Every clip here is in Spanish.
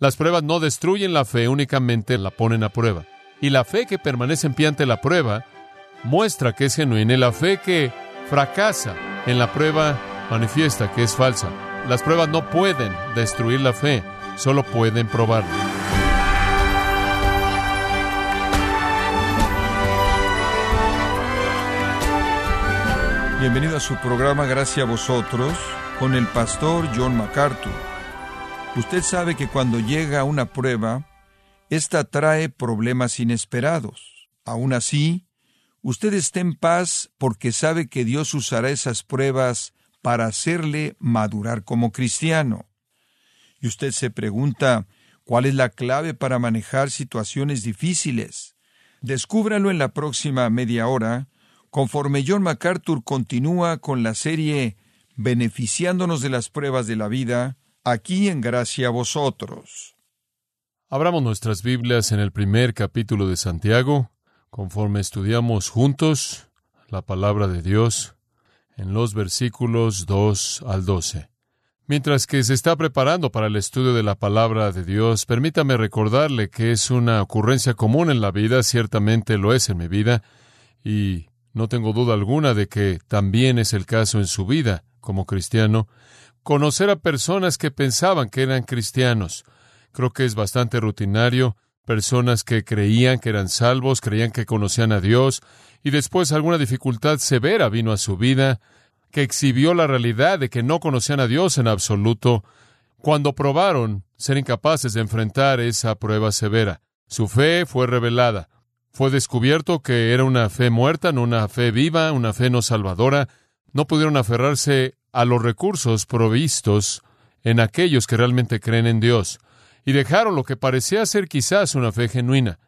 Las pruebas no destruyen la fe, únicamente la ponen a prueba. Y la fe que permanece en pie ante la prueba muestra que es genuina y la fe que fracasa en la prueba manifiesta que es falsa. Las pruebas no pueden destruir la fe, solo pueden probarla. Bienvenido a su programa Gracias a vosotros con el pastor John MacArthur. Usted sabe que cuando llega una prueba, esta trae problemas inesperados. Aún así, usted está en paz porque sabe que Dios usará esas pruebas para hacerle madurar como cristiano. Y usted se pregunta, ¿cuál es la clave para manejar situaciones difíciles? Descúbralo en la próxima media hora, conforme John MacArthur continúa con la serie Beneficiándonos de las pruebas de la vida, aquí en Gracia a vosotros. Abramos nuestras Biblias en el primer capítulo de Santiago, conforme estudiamos juntos la palabra de Dios en los versículos 2 al 12. Mientras que se está preparando para el estudio de la palabra de Dios, permítame recordarle que es una ocurrencia común en la vida, ciertamente lo es en mi vida, y no tengo duda alguna de que también es el caso en su vida como cristiano, conocer a personas que pensaban que eran cristianos. Creo que es bastante rutinario, personas que creían que eran salvos, creían que conocían a Dios, y después alguna dificultad severa vino a su vida, que exhibió la realidad de que no conocían a Dios en absoluto, cuando probaron ser incapaces de enfrentar esa prueba severa. Su fe fue revelada. Fue descubierto que era una fe muerta, no una fe viva, una fe no salvadora. No pudieron aferrarse a los recursos provistos en aquellos que realmente creen en Dios, y dejaron lo que parecía ser quizás una fe genuina.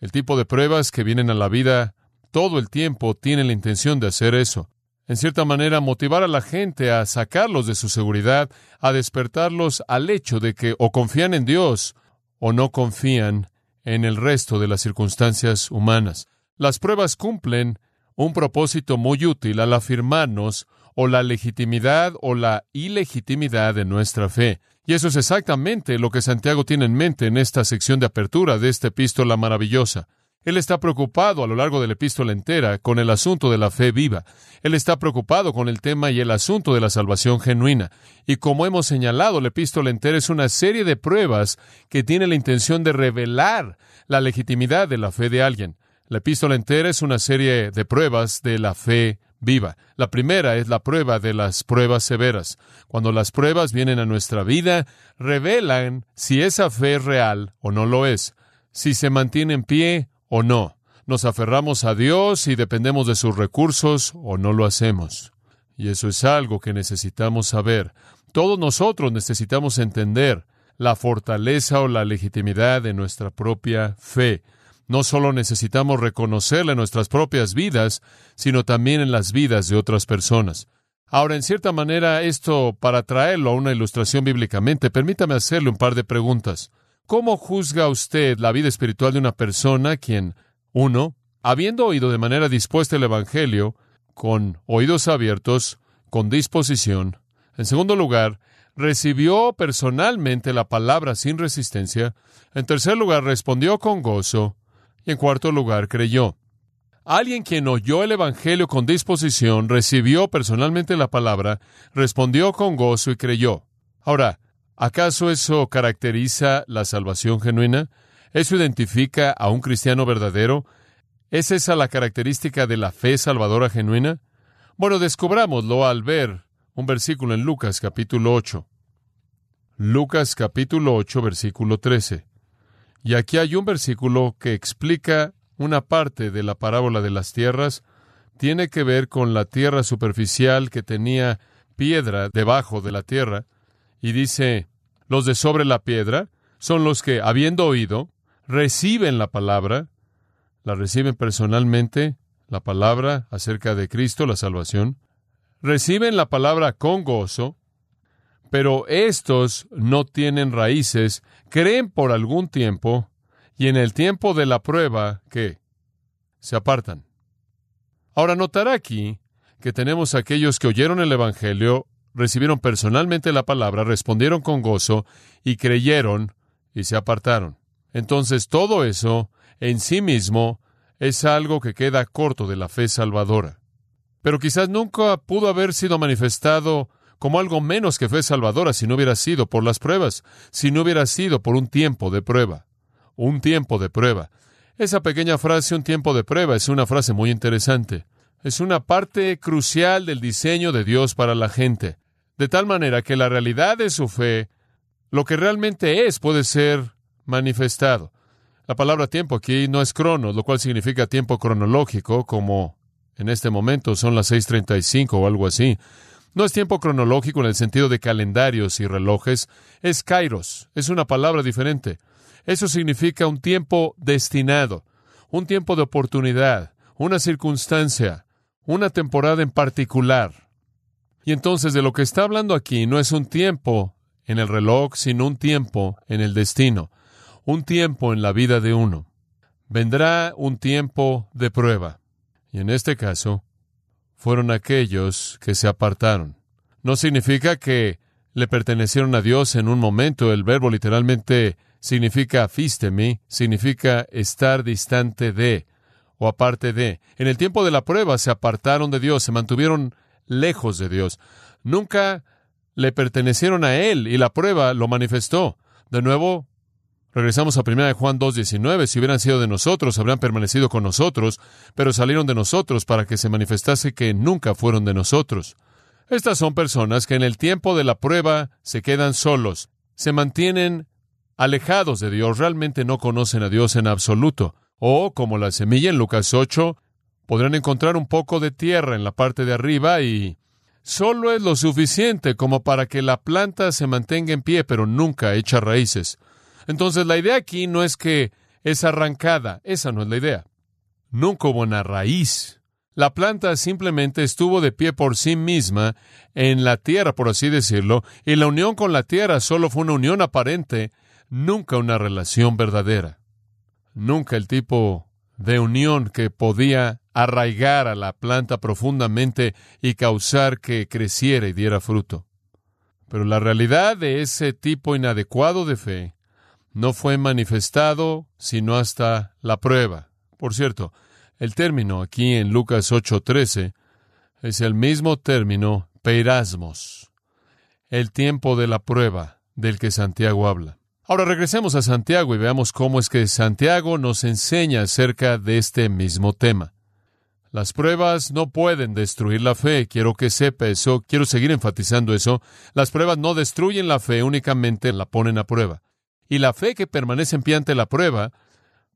El tipo de pruebas que vienen a la vida todo el tiempo tienen la intención de hacer eso. En cierta manera, motivar a la gente a sacarlos de su seguridad, a despertarlos al hecho de que o confían en Dios o no confían en el resto de las circunstancias humanas. Las pruebas cumplen un propósito muy útil al afirmarnos o la legitimidad o la ilegitimidad de nuestra fe. Y eso es exactamente lo que Santiago tiene en mente en esta sección de apertura de esta epístola maravillosa. Él está preocupado a lo largo de la epístola entera con el asunto de la fe viva. Él está preocupado con el tema y el asunto de la salvación genuina. Y como hemos señalado, la epístola entera es una serie de pruebas que tiene la intención de revelar la legitimidad de la fe de alguien. La epístola entera es una serie de pruebas de la fe viva. La primera es la prueba de las pruebas severas. Cuando las pruebas vienen a nuestra vida, revelan si esa fe es real o no lo es, si se mantiene en pie o no. Nos aferramos a Dios y dependemos de sus recursos o no lo hacemos. Y eso es algo que necesitamos saber. Todos nosotros necesitamos entender la fortaleza o la legitimidad de nuestra propia fe. No solo necesitamos reconocerla en nuestras propias vidas, sino también en las vidas de otras personas. Ahora, en cierta manera, esto, para traerlo a una ilustración bíblicamente, permítame hacerle un par de preguntas. ¿Cómo juzga usted la vida espiritual de una persona quien, uno, habiendo oído de manera dispuesta el Evangelio, con oídos abiertos, con disposición, en segundo lugar, recibió personalmente la palabra sin resistencia, en tercer lugar, respondió con gozo, y en cuarto lugar, creyó. Alguien quien oyó el Evangelio con disposición, recibió personalmente la palabra, respondió con gozo y creyó. Ahora, ¿Acaso eso caracteriza la salvación genuina? ¿Eso identifica a un cristiano verdadero? ¿Es esa la característica de la fe salvadora genuina? Bueno, descubrámoslo al ver un versículo en Lucas capítulo 8. Lucas capítulo 8 versículo 13. Y aquí hay un versículo que explica una parte de la parábola de las tierras. Tiene que ver con la tierra superficial que tenía piedra debajo de la tierra. Y dice, los de sobre la piedra son los que, habiendo oído, reciben la palabra, la reciben personalmente, la palabra acerca de Cristo, la salvación, reciben la palabra con gozo, pero estos no tienen raíces, creen por algún tiempo, y en el tiempo de la prueba, ¿qué? Se apartan. Ahora notará aquí que tenemos aquellos que oyeron el Evangelio, recibieron personalmente la palabra, respondieron con gozo y creyeron y se apartaron. Entonces todo eso en sí mismo es algo que queda corto de la fe salvadora. Pero quizás nunca pudo haber sido manifestado como algo menos que fe salvadora si no hubiera sido por las pruebas, si no hubiera sido por un tiempo de prueba. Un tiempo de prueba. Esa pequeña frase, un tiempo de prueba, es una frase muy interesante. Es una parte crucial del diseño de Dios para la gente. De tal manera que la realidad de su fe, lo que realmente es, puede ser manifestado. La palabra tiempo aquí no es crono, lo cual significa tiempo cronológico, como en este momento son las 6.35 o algo así. No es tiempo cronológico en el sentido de calendarios y relojes, es kairos, es una palabra diferente. Eso significa un tiempo destinado, un tiempo de oportunidad, una circunstancia, una temporada en particular. Y entonces de lo que está hablando aquí no es un tiempo en el reloj, sino un tiempo en el destino, un tiempo en la vida de uno. Vendrá un tiempo de prueba. Y en este caso, fueron aquellos que se apartaron. No significa que le pertenecieron a Dios en un momento. El verbo literalmente significa físteme, significa estar distante de o aparte de. En el tiempo de la prueba se apartaron de Dios, se mantuvieron lejos de Dios. Nunca le pertenecieron a Él y la prueba lo manifestó. De nuevo, regresamos a 1 Juan 2.19. Si hubieran sido de nosotros, habrían permanecido con nosotros, pero salieron de nosotros para que se manifestase que nunca fueron de nosotros. Estas son personas que en el tiempo de la prueba se quedan solos, se mantienen alejados de Dios, realmente no conocen a Dios en absoluto. O, como la semilla en Lucas 8, podrán encontrar un poco de tierra en la parte de arriba y solo es lo suficiente como para que la planta se mantenga en pie, pero nunca echa raíces. Entonces la idea aquí no es que es arrancada, esa no es la idea. Nunca hubo una raíz. La planta simplemente estuvo de pie por sí misma en la tierra, por así decirlo, y la unión con la tierra solo fue una unión aparente, nunca una relación verdadera nunca el tipo de unión que podía arraigar a la planta profundamente y causar que creciera y diera fruto. Pero la realidad de ese tipo inadecuado de fe no fue manifestado sino hasta la prueba. Por cierto, el término aquí en Lucas 8:13 es el mismo término peirasmos, el tiempo de la prueba del que Santiago habla. Ahora regresemos a Santiago y veamos cómo es que Santiago nos enseña acerca de este mismo tema. Las pruebas no pueden destruir la fe, quiero que sepa eso, quiero seguir enfatizando eso. Las pruebas no destruyen la fe, únicamente la ponen a prueba. Y la fe que permanece en pie ante la prueba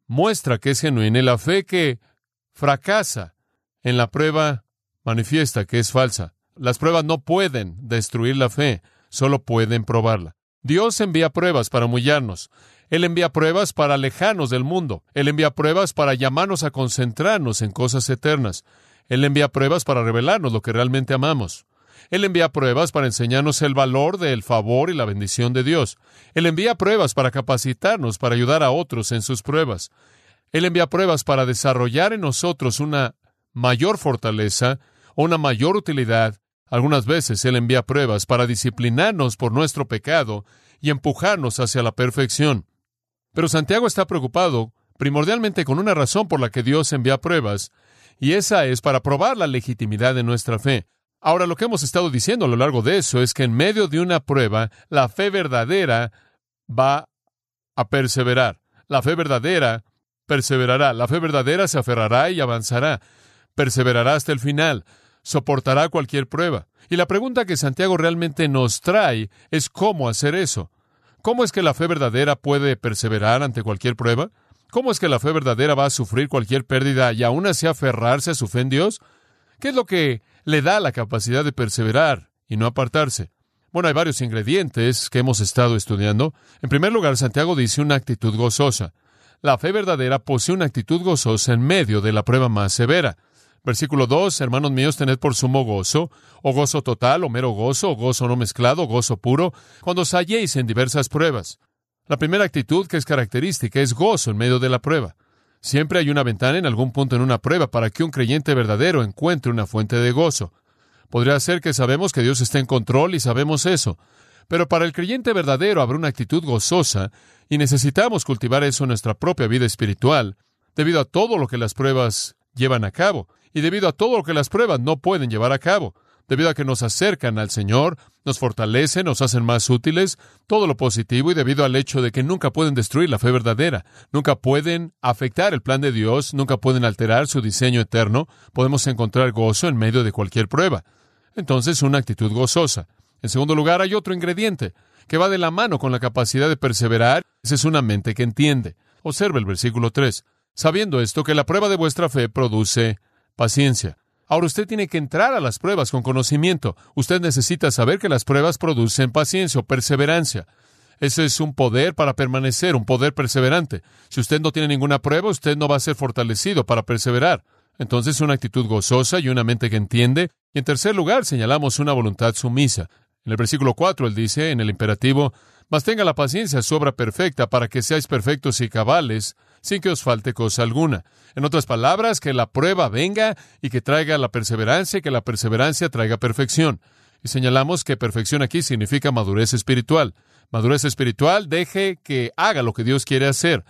muestra que es genuina y la fe que fracasa en la prueba manifiesta que es falsa. Las pruebas no pueden destruir la fe, solo pueden probarla. Dios envía pruebas para humillarnos. Él envía pruebas para alejarnos del mundo. Él envía pruebas para llamarnos a concentrarnos en cosas eternas. Él envía pruebas para revelarnos lo que realmente amamos. Él envía pruebas para enseñarnos el valor del favor y la bendición de Dios. Él envía pruebas para capacitarnos, para ayudar a otros en sus pruebas. Él envía pruebas para desarrollar en nosotros una mayor fortaleza o una mayor utilidad algunas veces Él envía pruebas para disciplinarnos por nuestro pecado y empujarnos hacia la perfección. Pero Santiago está preocupado primordialmente con una razón por la que Dios envía pruebas, y esa es para probar la legitimidad de nuestra fe. Ahora, lo que hemos estado diciendo a lo largo de eso es que en medio de una prueba, la fe verdadera va a perseverar. La fe verdadera perseverará. La fe verdadera se aferrará y avanzará. Perseverará hasta el final soportará cualquier prueba. Y la pregunta que Santiago realmente nos trae es cómo hacer eso. ¿Cómo es que la fe verdadera puede perseverar ante cualquier prueba? ¿Cómo es que la fe verdadera va a sufrir cualquier pérdida y aún así aferrarse a su fe en Dios? ¿Qué es lo que le da la capacidad de perseverar y no apartarse? Bueno, hay varios ingredientes que hemos estado estudiando. En primer lugar, Santiago dice una actitud gozosa. La fe verdadera posee una actitud gozosa en medio de la prueba más severa. Versículo 2, hermanos míos, tened por sumo gozo, o gozo total, o mero gozo, o gozo no mezclado, o gozo puro, cuando os halléis en diversas pruebas. La primera actitud que es característica es gozo en medio de la prueba. Siempre hay una ventana en algún punto en una prueba para que un creyente verdadero encuentre una fuente de gozo. Podría ser que sabemos que Dios está en control y sabemos eso, pero para el creyente verdadero habrá una actitud gozosa Y necesitamos cultivar eso en nuestra propia vida espiritual, debido a todo lo que las pruebas llevan a cabo, y debido a todo lo que las pruebas no pueden llevar a cabo, debido a que nos acercan al Señor, nos fortalecen, nos hacen más útiles, todo lo positivo, y debido al hecho de que nunca pueden destruir la fe verdadera, nunca pueden afectar el plan de Dios, nunca pueden alterar su diseño eterno, podemos encontrar gozo en medio de cualquier prueba. Entonces, una actitud gozosa. En segundo lugar, hay otro ingrediente que va de la mano con la capacidad de perseverar. Esa es una mente que entiende. Observe el versículo 3. Sabiendo esto, que la prueba de vuestra fe produce paciencia. Ahora usted tiene que entrar a las pruebas con conocimiento. Usted necesita saber que las pruebas producen paciencia o perseverancia. Ese es un poder para permanecer, un poder perseverante. Si usted no tiene ninguna prueba, usted no va a ser fortalecido para perseverar. Entonces, una actitud gozosa y una mente que entiende. Y en tercer lugar, señalamos una voluntad sumisa. En el versículo 4, él dice, en el imperativo, mas tenga la paciencia su obra perfecta para que seáis perfectos y cabales, sin que os falte cosa alguna. En otras palabras, que la prueba venga y que traiga la perseverancia y que la perseverancia traiga perfección. Y señalamos que perfección aquí significa madurez espiritual. Madurez espiritual, deje que haga lo que Dios quiere hacer.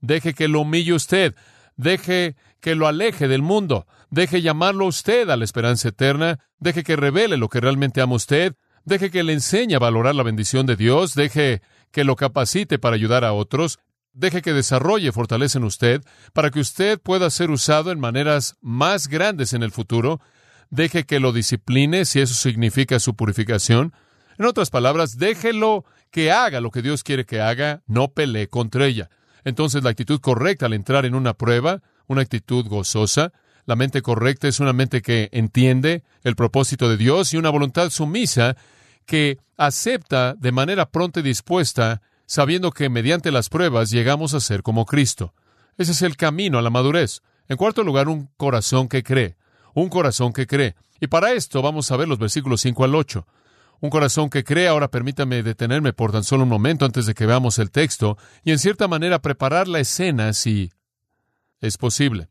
Deje que lo humille usted. Deje que lo aleje del mundo. Deje llamarlo usted a la esperanza eterna. Deje que revele lo que realmente ama usted. Deje que le enseñe a valorar la bendición de Dios. Deje que lo capacite para ayudar a otros. Deje que desarrolle fortaleza en usted para que usted pueda ser usado en maneras más grandes en el futuro. Deje que lo discipline si eso significa su purificación. En otras palabras, déjelo que haga lo que Dios quiere que haga, no pelee contra ella. Entonces la actitud correcta al entrar en una prueba, una actitud gozosa, la mente correcta es una mente que entiende el propósito de Dios y una voluntad sumisa que acepta de manera pronta y dispuesta sabiendo que mediante las pruebas llegamos a ser como Cristo. Ese es el camino a la madurez. En cuarto lugar, un corazón que cree. Un corazón que cree. Y para esto vamos a ver los versículos 5 al 8. Un corazón que cree, ahora permítame detenerme por tan solo un momento antes de que veamos el texto y en cierta manera preparar la escena si es posible.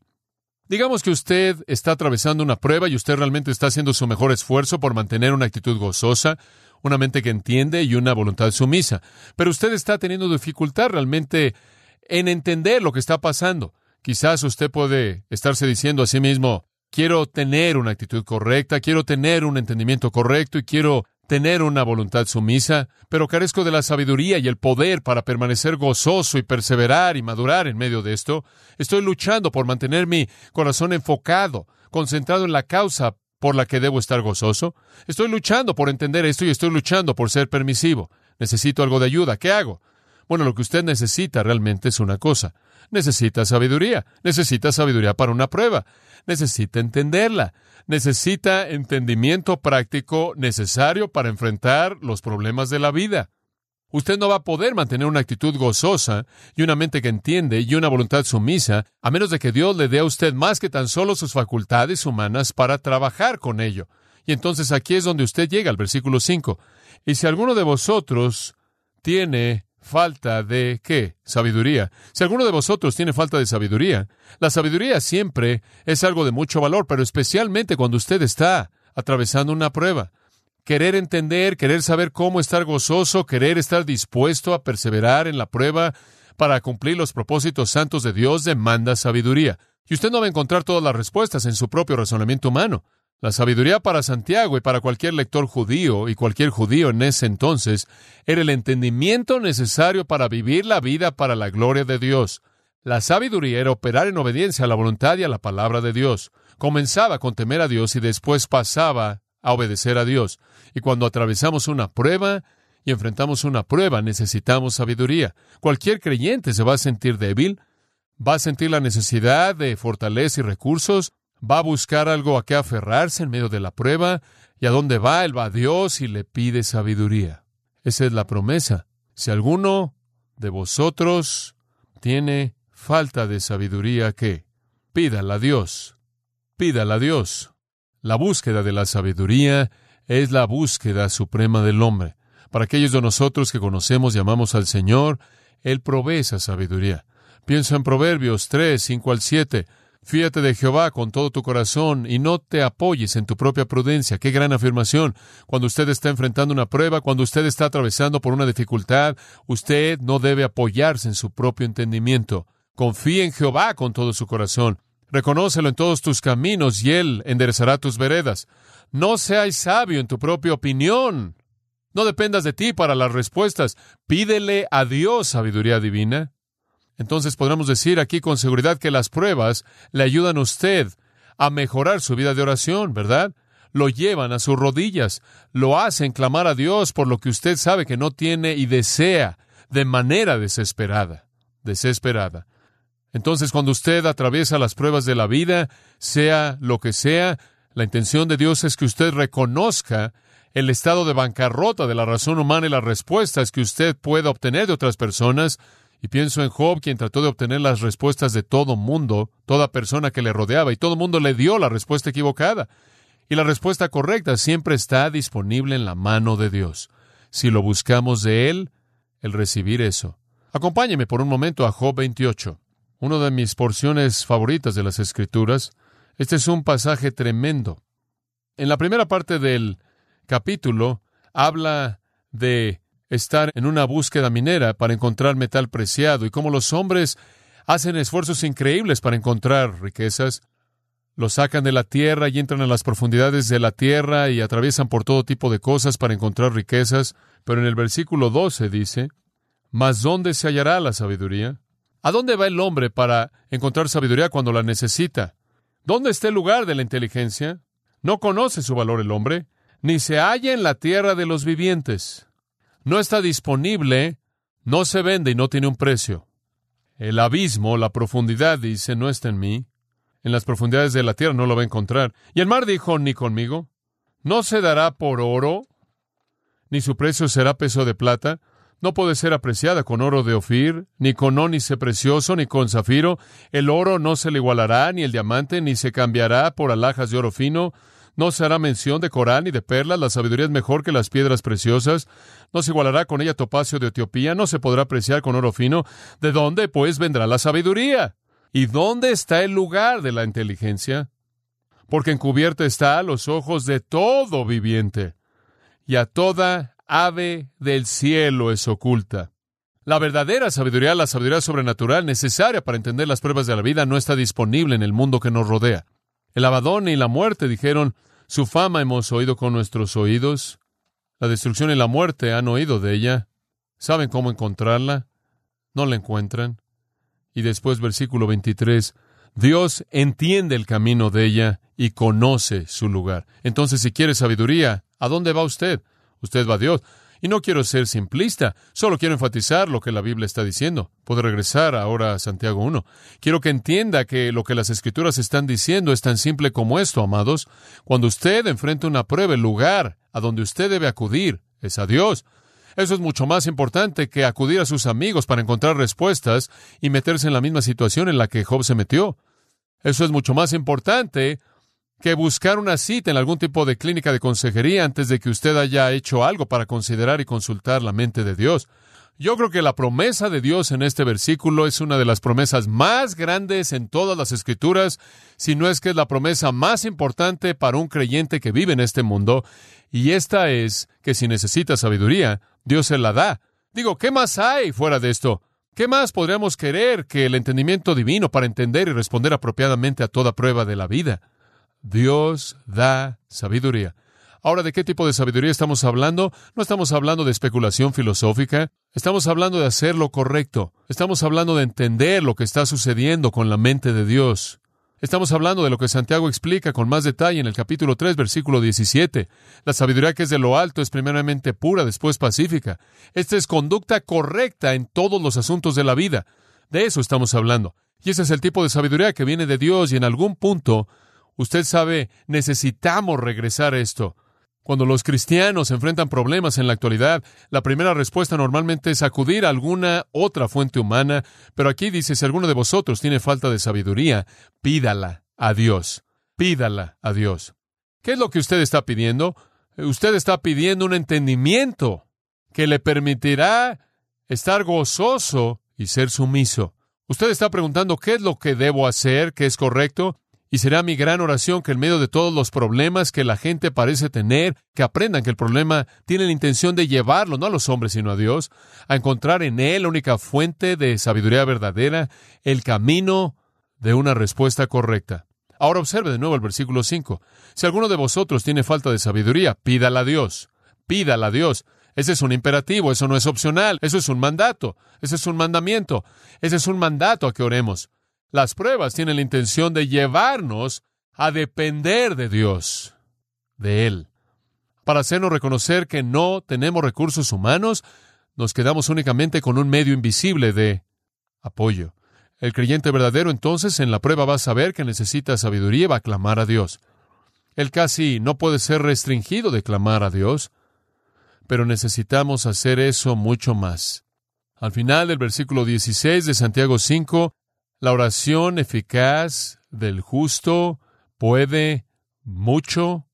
Digamos que usted está atravesando una prueba y usted realmente está haciendo su mejor esfuerzo por mantener una actitud gozosa, una mente que entiende y una voluntad sumisa. Pero usted está teniendo dificultad realmente en entender lo que está pasando. Quizás usted puede estarse diciendo a sí mismo, quiero tener una actitud correcta, quiero tener un entendimiento correcto y quiero tener una voluntad sumisa, pero carezco de la sabiduría y el poder para permanecer gozoso y perseverar y madurar en medio de esto. Estoy luchando por mantener mi corazón enfocado, concentrado en la causa por la que debo estar gozoso. Estoy luchando por entender esto y estoy luchando por ser permisivo. Necesito algo de ayuda. ¿Qué hago? Bueno, lo que usted necesita realmente es una cosa. Necesita sabiduría. Necesita sabiduría para una prueba. Necesita entenderla. Necesita entendimiento práctico necesario para enfrentar los problemas de la vida. Usted no va a poder mantener una actitud gozosa y una mente que entiende y una voluntad sumisa a menos de que Dios le dé a usted más que tan solo sus facultades humanas para trabajar con ello. Y entonces aquí es donde usted llega al versículo 5. Y si alguno de vosotros tiene falta de qué? Sabiduría. Si alguno de vosotros tiene falta de sabiduría, la sabiduría siempre es algo de mucho valor, pero especialmente cuando usted está atravesando una prueba querer entender, querer saber cómo estar gozoso, querer estar dispuesto a perseverar en la prueba para cumplir los propósitos santos de Dios demanda sabiduría. Y usted no va a encontrar todas las respuestas en su propio razonamiento humano. La sabiduría para Santiago y para cualquier lector judío y cualquier judío en ese entonces era el entendimiento necesario para vivir la vida para la gloria de Dios. La sabiduría era operar en obediencia a la voluntad y a la palabra de Dios. Comenzaba con temer a Dios y después pasaba a obedecer a Dios. Y cuando atravesamos una prueba y enfrentamos una prueba, necesitamos sabiduría. Cualquier creyente se va a sentir débil, va a sentir la necesidad de fortaleza y recursos, va a buscar algo a qué aferrarse en medio de la prueba, y a dónde va, él va a Dios y le pide sabiduría. Esa es la promesa. Si alguno de vosotros tiene falta de sabiduría, ¿qué? Pídala a Dios. Pídala a Dios. La búsqueda de la sabiduría es la búsqueda suprema del hombre. Para aquellos de nosotros que conocemos y amamos al Señor, Él provee esa sabiduría. Pienso en Proverbios 3, 5 al 7. Fíjate de Jehová con todo tu corazón y no te apoyes en tu propia prudencia. Qué gran afirmación. Cuando usted está enfrentando una prueba, cuando usted está atravesando por una dificultad, usted no debe apoyarse en su propio entendimiento. Confíe en Jehová con todo su corazón. Reconócelo en todos tus caminos y Él enderezará tus veredas. No seas sabio en tu propia opinión. No dependas de ti para las respuestas. Pídele a Dios sabiduría divina. Entonces podremos decir aquí con seguridad que las pruebas le ayudan a usted a mejorar su vida de oración, ¿verdad? Lo llevan a sus rodillas, lo hacen clamar a Dios por lo que usted sabe que no tiene y desea de manera desesperada, desesperada. Entonces cuando usted atraviesa las pruebas de la vida, sea lo que sea, la intención de Dios es que usted reconozca el estado de bancarrota de la razón humana y las respuestas que usted pueda obtener de otras personas, y pienso en Job, quien trató de obtener las respuestas de todo mundo, toda persona que le rodeaba, y todo mundo le dio la respuesta equivocada. Y la respuesta correcta siempre está disponible en la mano de Dios. Si lo buscamos de Él, el recibir eso. Acompáñeme por un momento a Job 28, una de mis porciones favoritas de las Escrituras. Este es un pasaje tremendo. En la primera parte del capítulo habla de estar en una búsqueda minera para encontrar metal preciado y cómo los hombres hacen esfuerzos increíbles para encontrar riquezas. Los sacan de la tierra y entran a las profundidades de la tierra y atraviesan por todo tipo de cosas para encontrar riquezas. Pero en el versículo 12 dice, ¿Mas dónde se hallará la sabiduría? ¿A dónde va el hombre para encontrar sabiduría cuando la necesita? ¿Dónde está el lugar de la inteligencia? No conoce su valor el hombre, ni se halla en la tierra de los vivientes no está disponible, no se vende y no tiene un precio. El abismo, la profundidad, dice, no está en mí. En las profundidades de la tierra no lo va a encontrar. Y el mar dijo, ni conmigo. No se dará por oro, ni su precio será peso de plata. No puede ser apreciada con oro de Ofir, ni con ónice precioso, ni con zafiro. El oro no se le igualará, ni el diamante, ni se cambiará por alhajas de oro fino. No se hará mención de coral ni de perlas, la sabiduría es mejor que las piedras preciosas. No se igualará con ella topacio de Etiopía, no se podrá apreciar con oro fino. ¿De dónde, pues, vendrá la sabiduría? ¿Y dónde está el lugar de la inteligencia? Porque encubierta está a los ojos de todo viviente, y a toda ave del cielo es oculta. La verdadera sabiduría, la sabiduría sobrenatural necesaria para entender las pruebas de la vida, no está disponible en el mundo que nos rodea. El abadón y la muerte dijeron, su fama hemos oído con nuestros oídos. La destrucción y la muerte han oído de ella. ¿Saben cómo encontrarla? No la encuentran. Y después versículo 23, Dios entiende el camino de ella y conoce su lugar. Entonces, si quiere sabiduría, ¿a dónde va usted? Usted va a Dios. Y no quiero ser simplista, solo quiero enfatizar lo que la Biblia está diciendo. Puedo regresar ahora a Santiago 1. Quiero que entienda que lo que las Escrituras están diciendo es tan simple como esto, amados. Cuando usted enfrenta una prueba, el lugar a donde usted debe acudir es a Dios. Eso es mucho más importante que acudir a sus amigos para encontrar respuestas y meterse en la misma situación en la que Job se metió. Eso es mucho más importante que buscar una cita en algún tipo de clínica de consejería antes de que usted haya hecho algo para considerar y consultar la mente de Dios. Yo creo que la promesa de Dios en este versículo es una de las promesas más grandes en todas las escrituras, si no es que es la promesa más importante para un creyente que vive en este mundo, y esta es que si necesita sabiduría, Dios se la da. Digo, ¿qué más hay fuera de esto? ¿Qué más podríamos querer que el entendimiento divino para entender y responder apropiadamente a toda prueba de la vida? Dios da sabiduría. Ahora, ¿de qué tipo de sabiduría estamos hablando? No estamos hablando de especulación filosófica, estamos hablando de hacer lo correcto, estamos hablando de entender lo que está sucediendo con la mente de Dios. Estamos hablando de lo que Santiago explica con más detalle en el capítulo 3, versículo 17. La sabiduría que es de lo alto es primeramente pura, después pacífica. Esta es conducta correcta en todos los asuntos de la vida. De eso estamos hablando. Y ese es el tipo de sabiduría que viene de Dios y en algún punto Usted sabe, necesitamos regresar a esto. Cuando los cristianos enfrentan problemas en la actualidad, la primera respuesta normalmente es acudir a alguna otra fuente humana, pero aquí dice, si alguno de vosotros tiene falta de sabiduría, pídala a Dios, pídala a Dios. ¿Qué es lo que usted está pidiendo? Usted está pidiendo un entendimiento que le permitirá estar gozoso y ser sumiso. Usted está preguntando qué es lo que debo hacer, qué es correcto, y será mi gran oración que en medio de todos los problemas que la gente parece tener, que aprendan que el problema tiene la intención de llevarlo, no a los hombres, sino a Dios, a encontrar en Él la única fuente de sabiduría verdadera, el camino de una respuesta correcta. Ahora observe de nuevo el versículo 5. Si alguno de vosotros tiene falta de sabiduría, pídala a Dios. Pídala a Dios. Ese es un imperativo, eso no es opcional, eso es un mandato, ese es un mandamiento, ese es un mandato a que oremos. Las pruebas tienen la intención de llevarnos a depender de Dios, de Él. Para hacernos reconocer que no tenemos recursos humanos, nos quedamos únicamente con un medio invisible de apoyo. El creyente verdadero entonces en la prueba va a saber que necesita sabiduría y va a clamar a Dios. Él casi no puede ser restringido de clamar a Dios, pero necesitamos hacer eso mucho más. Al final del versículo 16 de Santiago 5, la oración eficaz del justo puede mucho.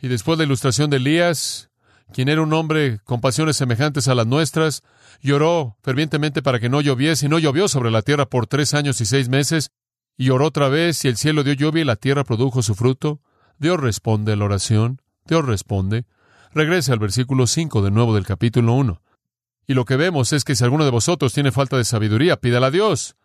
Y después de la ilustración de Elías, quien era un hombre con pasiones semejantes a las nuestras, lloró fervientemente para que no lloviese y no llovió sobre la tierra por tres años y seis meses, y oró otra vez y el cielo dio lluvia y la tierra produjo su fruto. Dios responde a la oración, Dios responde. Regrese al versículo 5 de nuevo del capítulo 1. Y lo que vemos es que si alguno de vosotros tiene falta de sabiduría, pídala a Dios,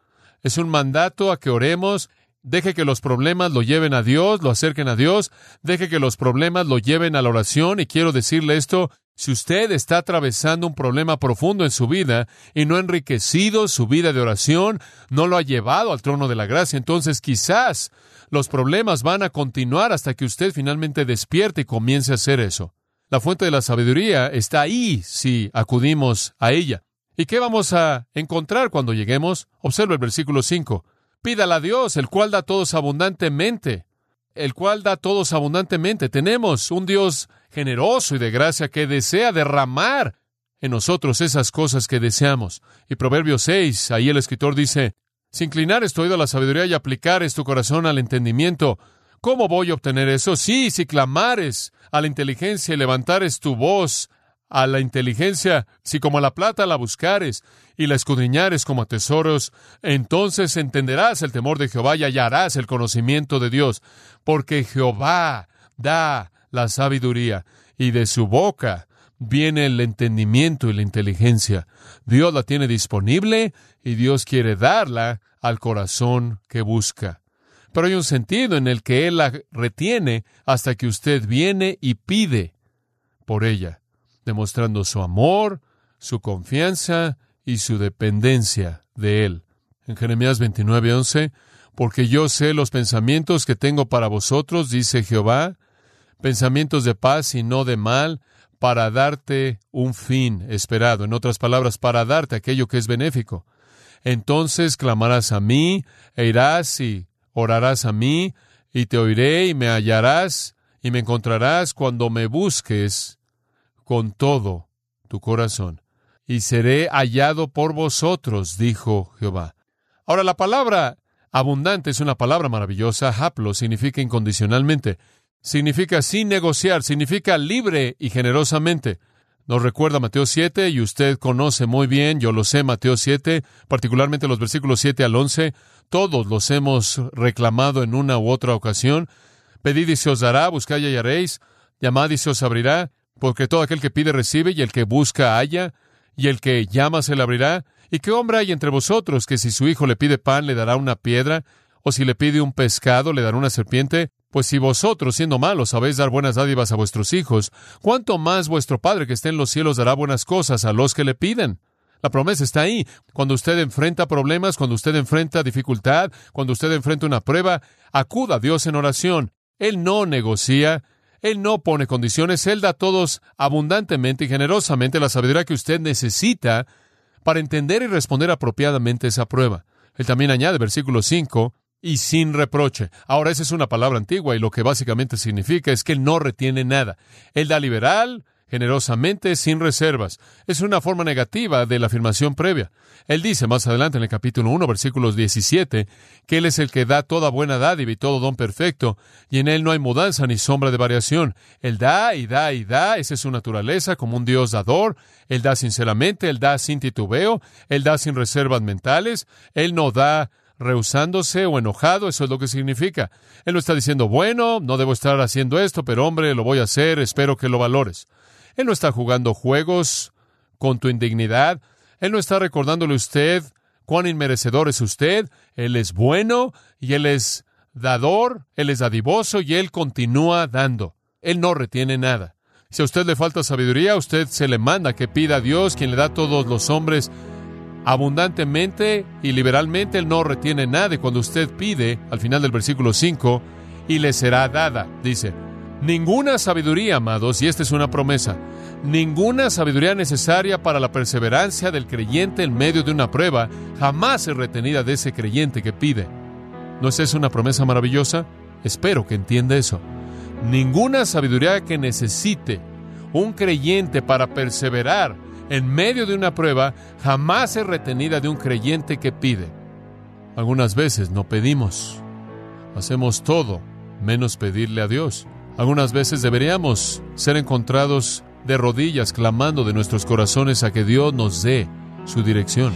es un mandato a que oremos. Deje que los problemas lo lleven a Dios, lo acerquen a Dios. Deje que los problemas lo lleven a la oración. Y quiero decirle esto, si usted está atravesando un problema profundo en su vida y no ha enriquecido su vida de oración, no lo ha llevado al trono de la gracia, entonces quizás los problemas van a continuar hasta que usted finalmente despierte y comience a hacer eso. La fuente de la sabiduría está ahí si acudimos a ella. ¿Y qué vamos a encontrar cuando lleguemos? Observa el versículo 5. Pídala a Dios, el cual da a todos abundantemente. El cual da a todos abundantemente. Tenemos un Dios generoso y de gracia que desea derramar en nosotros esas cosas que deseamos. Y Proverbio 6, ahí el escritor dice, si inclinares tu oído a la sabiduría y aplicares tu corazón al entendimiento, ¿cómo voy a obtener eso? Sí, si clamares a la inteligencia y levantares tu voz a la inteligencia, si como a la plata la buscares y la escudriñares como a tesoros, entonces entenderás el temor de Jehová y hallarás el conocimiento de Dios, porque Jehová da la sabiduría y de su boca viene el entendimiento y la inteligencia. Dios la tiene disponible y Dios quiere darla al corazón que busca. Pero hay un sentido en el que Él la retiene hasta que usted viene y pide por ella demostrando su amor, su confianza y su dependencia de Él. En Jeremías 29:11, porque yo sé los pensamientos que tengo para vosotros, dice Jehová, pensamientos de paz y no de mal, para darte un fin esperado, en otras palabras, para darte aquello que es benéfico. Entonces clamarás a mí, e irás y orarás a mí, y te oiré y me hallarás, y me encontrarás cuando me busques con todo tu corazón, y seré hallado por vosotros, dijo Jehová. Ahora la palabra abundante es una palabra maravillosa. Haplo significa incondicionalmente, significa sin negociar, significa libre y generosamente. Nos recuerda Mateo 7 y usted conoce muy bien, yo lo sé, Mateo 7, particularmente los versículos 7 al 11, todos los hemos reclamado en una u otra ocasión. Pedid y se os dará, buscad y hallaréis, llamad y se os abrirá, porque todo aquel que pide recibe, y el que busca halla, y el que llama se le abrirá. ¿Y qué hombre hay entre vosotros que si su hijo le pide pan le dará una piedra, o si le pide un pescado le dará una serpiente? Pues si vosotros, siendo malos, sabéis dar buenas dádivas a vuestros hijos, ¿cuánto más vuestro Padre que esté en los cielos dará buenas cosas a los que le piden? La promesa está ahí. Cuando usted enfrenta problemas, cuando usted enfrenta dificultad, cuando usted enfrenta una prueba, acuda a Dios en oración. Él no negocia, él no pone condiciones, Él da a todos abundantemente y generosamente la sabiduría que usted necesita para entender y responder apropiadamente esa prueba. Él también añade, versículo 5, y sin reproche. Ahora, esa es una palabra antigua y lo que básicamente significa es que Él no retiene nada. Él da liberal, generosamente, sin reservas. Es una forma negativa de la afirmación previa. Él dice más adelante en el capítulo 1, versículos 17, que Él es el que da toda buena dádiva y todo don perfecto, y en Él no hay mudanza ni sombra de variación. Él da y da y da, esa es su naturaleza como un Dios dador. Él da sinceramente, Él da sin titubeo, Él da sin reservas mentales, Él no da rehusándose o enojado, eso es lo que significa. Él no está diciendo, bueno, no debo estar haciendo esto, pero hombre, lo voy a hacer, espero que lo valores. Él no está jugando juegos con tu indignidad, él no está recordándole a usted cuán inmerecedor es usted. Él es bueno y Él es dador, Él es dadivoso y Él continúa dando. Él no retiene nada. Si a usted le falta sabiduría, usted se le manda que pida a Dios, quien le da a todos los hombres abundantemente y liberalmente. Él no retiene nada. Y cuando usted pide, al final del versículo 5, y le será dada, dice, ninguna sabiduría, amados, y esta es una promesa, Ninguna sabiduría necesaria para la perseverancia del creyente en medio de una prueba jamás es retenida de ese creyente que pide. ¿No es eso una promesa maravillosa? Espero que entienda eso. Ninguna sabiduría que necesite un creyente para perseverar en medio de una prueba jamás es retenida de un creyente que pide. Algunas veces no pedimos. Hacemos todo menos pedirle a Dios. Algunas veces deberíamos ser encontrados de rodillas clamando de nuestros corazones a que Dios nos dé su dirección.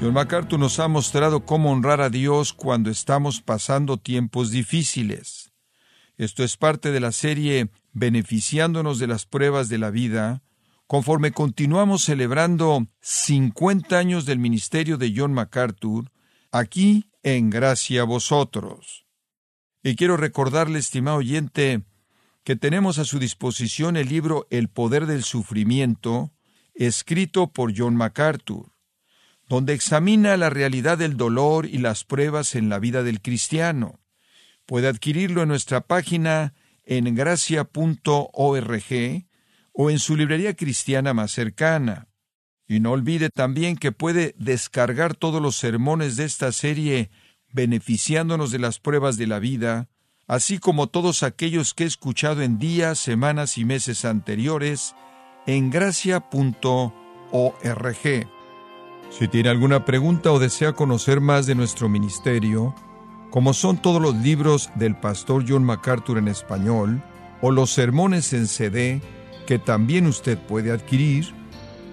John MacArthur nos ha mostrado cómo honrar a Dios cuando estamos pasando tiempos difíciles. Esto es parte de la serie Beneficiándonos de las pruebas de la vida, conforme continuamos celebrando 50 años del ministerio de John MacArthur, aquí en Gracia Vosotros. Y quiero recordarle, estimado oyente, que tenemos a su disposición el libro El poder del sufrimiento, escrito por John MacArthur, donde examina la realidad del dolor y las pruebas en la vida del cristiano. Puede adquirirlo en nuestra página en gracia.org o en su librería cristiana más cercana. Y no olvide también que puede descargar todos los sermones de esta serie beneficiándonos de las pruebas de la vida, así como todos aquellos que he escuchado en días, semanas y meses anteriores en gracia.org. Si tiene alguna pregunta o desea conocer más de nuestro ministerio, como son todos los libros del pastor John MacArthur en español, o los sermones en CD que también usted puede adquirir,